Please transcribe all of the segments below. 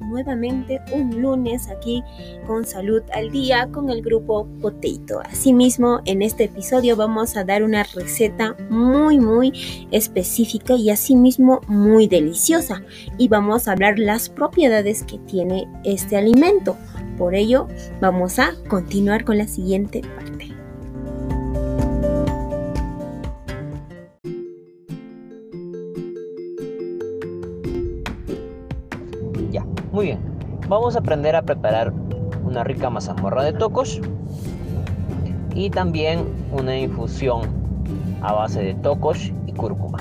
nuevamente un lunes aquí con Salud al Día con el grupo Potato. Asimismo, en este episodio vamos a dar una receta muy muy específica y asimismo muy deliciosa y vamos a hablar las propiedades que tiene este alimento. Por ello, vamos a continuar con la siguiente parte. Muy bien, vamos a aprender a preparar una rica mazamorra de tocos y también una infusión a base de tocos y cúrcuma.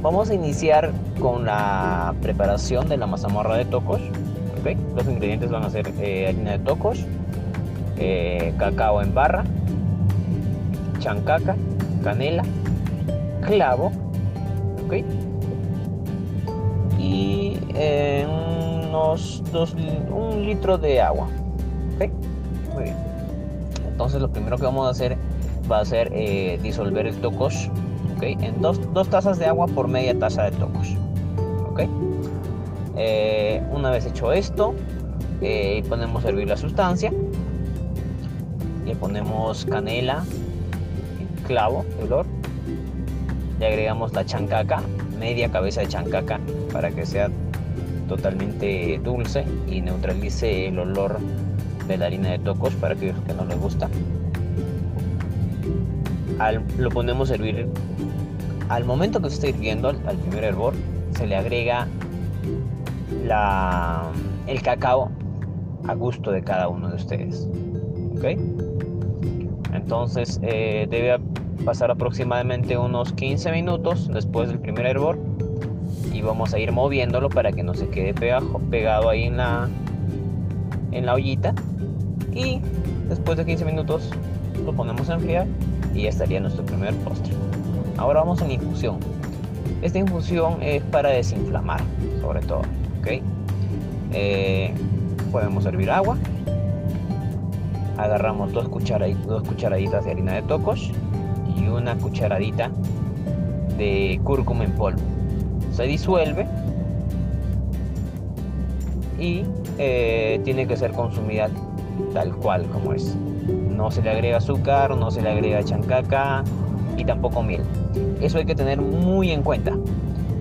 Vamos a iniciar con la preparación de la mazamorra de tocos. Los ingredientes van a ser eh, harina de tocos, eh, cacao en barra, chancaca, canela, clavo, y eh, unos dos, un litro de agua. Muy bien. Entonces lo primero que vamos a hacer va a ser eh, disolver el tocos en dos, tazas de agua por media taza de tocos. Eh, una vez hecho esto, ponemos a hervir la sustancia. Le ponemos canela, clavo olor. Le agregamos la chancaca media cabeza de chancaca para que sea totalmente dulce y neutralice el olor de la harina de tocos para aquellos que no les gusta. lo ponemos a hervir. Al momento que se está hirviendo, al, primer hervor, se le agrega la, el cacao a gusto de cada uno de ustedes. ¿Ok? Entonces eh, debe pasar aproximadamente unos 15 minutos después del primer hervor y vamos a ir moviéndolo para que no se quede pegado ahí en la, en la ollita y después de 15 minutos lo ponemos a enfriar y ya estaría nuestro primer postre. Ahora vamos a la infusión. Esta infusión es para desinflamar, sobre todo. ¿ok? Eh, podemos servir agua. Agarramos dos, cucharaditas, dos cucharaditas de harina de tocos una cucharadita de cúrcuma en polvo. Se disuelve y eh, tiene que ser consumida tal cual como es. No se le agrega azúcar, no se le agrega chancaca y tampoco miel. Eso hay que tener muy en cuenta.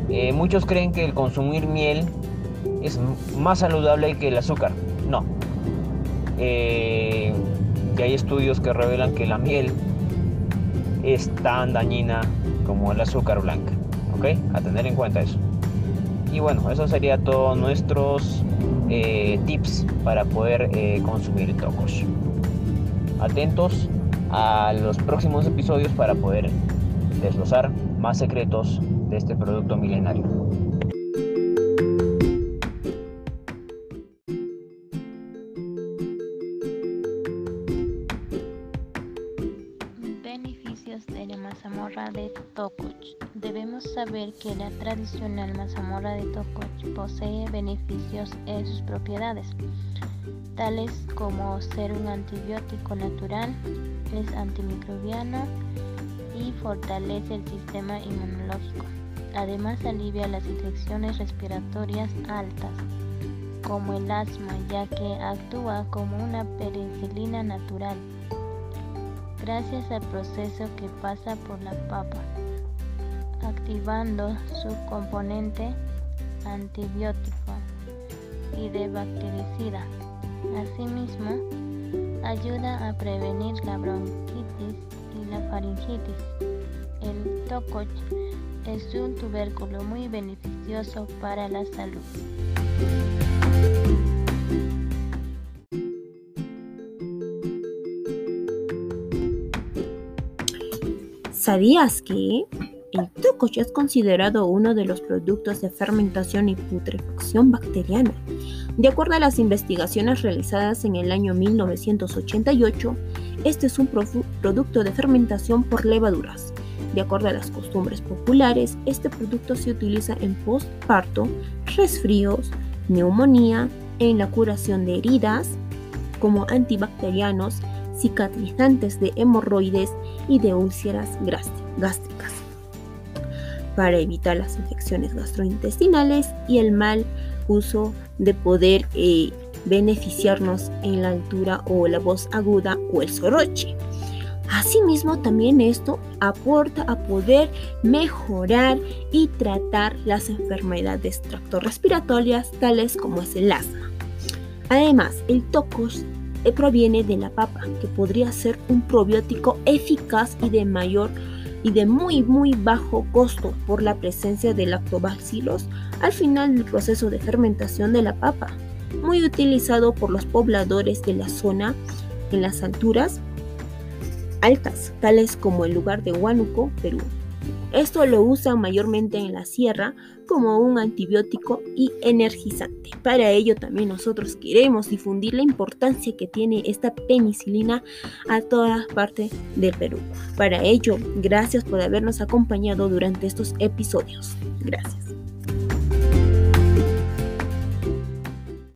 Eh, muchos creen que el consumir miel es más saludable que el azúcar. No. Eh, hay estudios que revelan que la miel es tan dañina como el azúcar blanca. ¿Ok? A tener en cuenta eso. Y bueno, eso sería todos nuestros eh, tips para poder eh, consumir tocos. Atentos a los próximos episodios para poder desglosar más secretos de este producto milenario. Mazamorra de Tokuch. Debemos saber que la tradicional mazamorra de Tokuch posee beneficios en sus propiedades, tales como ser un antibiótico natural, es antimicrobiano y fortalece el sistema inmunológico. Además alivia las infecciones respiratorias altas, como el asma, ya que actúa como una penicilina natural gracias al proceso que pasa por la papa, activando su componente antibiótico y de bactericida. Asimismo, ayuda a prevenir la bronquitis y la faringitis. El tococh es un tubérculo muy beneficioso para la salud. ¿Sabías que el tococh es considerado uno de los productos de fermentación y putrefacción bacteriana? De acuerdo a las investigaciones realizadas en el año 1988, este es un producto de fermentación por levaduras. De acuerdo a las costumbres populares, este producto se utiliza en postparto, resfríos, neumonía, en la curación de heridas, como antibacterianos, cicatrizantes de hemorroides y de úlceras gástricas, para evitar las infecciones gastrointestinales y el mal uso de poder eh, beneficiarnos en la altura o la voz aguda o el soroche. Asimismo, también esto aporta a poder mejorar y tratar las enfermedades tractorrespiratorias tales como es el asma. Además, el tocos proviene de la papa, que podría ser un probiótico eficaz y de mayor y de muy muy bajo costo por la presencia de lactobacilos al final del proceso de fermentación de la papa, muy utilizado por los pobladores de la zona en las alturas altas, tales como el lugar de Huánuco, Perú. Esto lo usan mayormente en la sierra como un antibiótico y energizante. Para ello también nosotros queremos difundir la importancia que tiene esta penicilina a todas partes del Perú. Para ello, gracias por habernos acompañado durante estos episodios. Gracias.